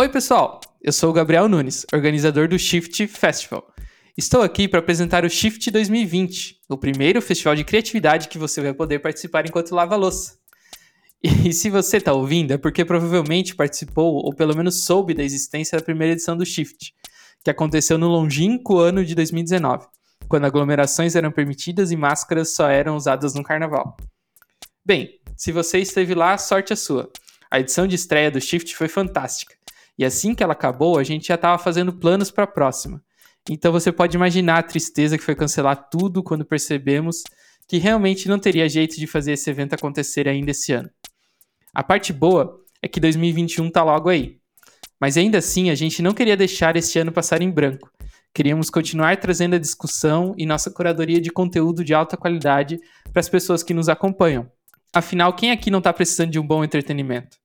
Oi, pessoal! Eu sou o Gabriel Nunes, organizador do Shift Festival. Estou aqui para apresentar o Shift 2020, o primeiro festival de criatividade que você vai poder participar enquanto lava louça. E se você está ouvindo, é porque provavelmente participou ou pelo menos soube da existência da primeira edição do Shift, que aconteceu no longínquo ano de 2019, quando aglomerações eram permitidas e máscaras só eram usadas no carnaval. Bem, se você esteve lá, sorte a sua. A edição de estreia do Shift foi fantástica. E assim que ela acabou, a gente já estava fazendo planos para a próxima. Então você pode imaginar a tristeza que foi cancelar tudo quando percebemos que realmente não teria jeito de fazer esse evento acontecer ainda esse ano. A parte boa é que 2021 está logo aí. Mas ainda assim, a gente não queria deixar este ano passar em branco. Queríamos continuar trazendo a discussão e nossa curadoria de conteúdo de alta qualidade para as pessoas que nos acompanham. Afinal, quem aqui não está precisando de um bom entretenimento?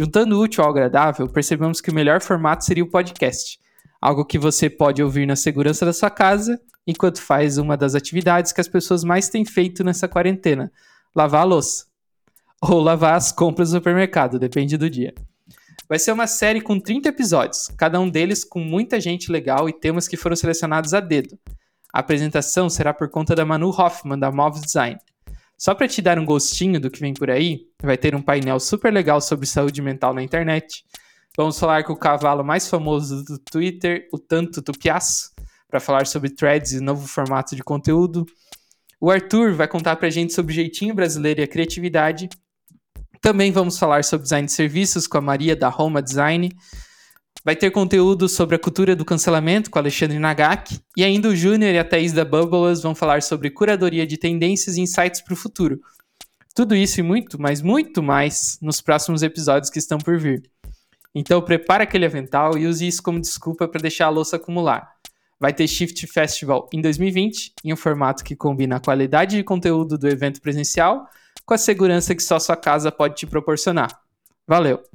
Juntando o útil ao agradável, percebemos que o melhor formato seria o podcast, algo que você pode ouvir na segurança da sua casa enquanto faz uma das atividades que as pessoas mais têm feito nessa quarentena: lavar a louça. Ou lavar as compras do supermercado, depende do dia. Vai ser uma série com 30 episódios, cada um deles com muita gente legal e temas que foram selecionados a dedo. A apresentação será por conta da Manu Hoffman, da Moves Design. Só para te dar um gostinho do que vem por aí, vai ter um painel super legal sobre saúde mental na internet. Vamos falar com o cavalo mais famoso do Twitter, o Tanto Tupiaço, para falar sobre threads e novo formato de conteúdo. O Arthur vai contar para a gente sobre o jeitinho brasileiro e a criatividade. Também vamos falar sobre design de serviços com a Maria da Roma Design. Vai ter conteúdo sobre a cultura do cancelamento com Alexandre Nagaki. E ainda o Júnior e a Thaís da Bubbles vão falar sobre curadoria de tendências e insights para o futuro. Tudo isso e muito, mas muito mais nos próximos episódios que estão por vir. Então prepara aquele avental e use isso como desculpa para deixar a louça acumular. Vai ter Shift Festival em 2020, em um formato que combina a qualidade de conteúdo do evento presencial com a segurança que só sua casa pode te proporcionar. Valeu!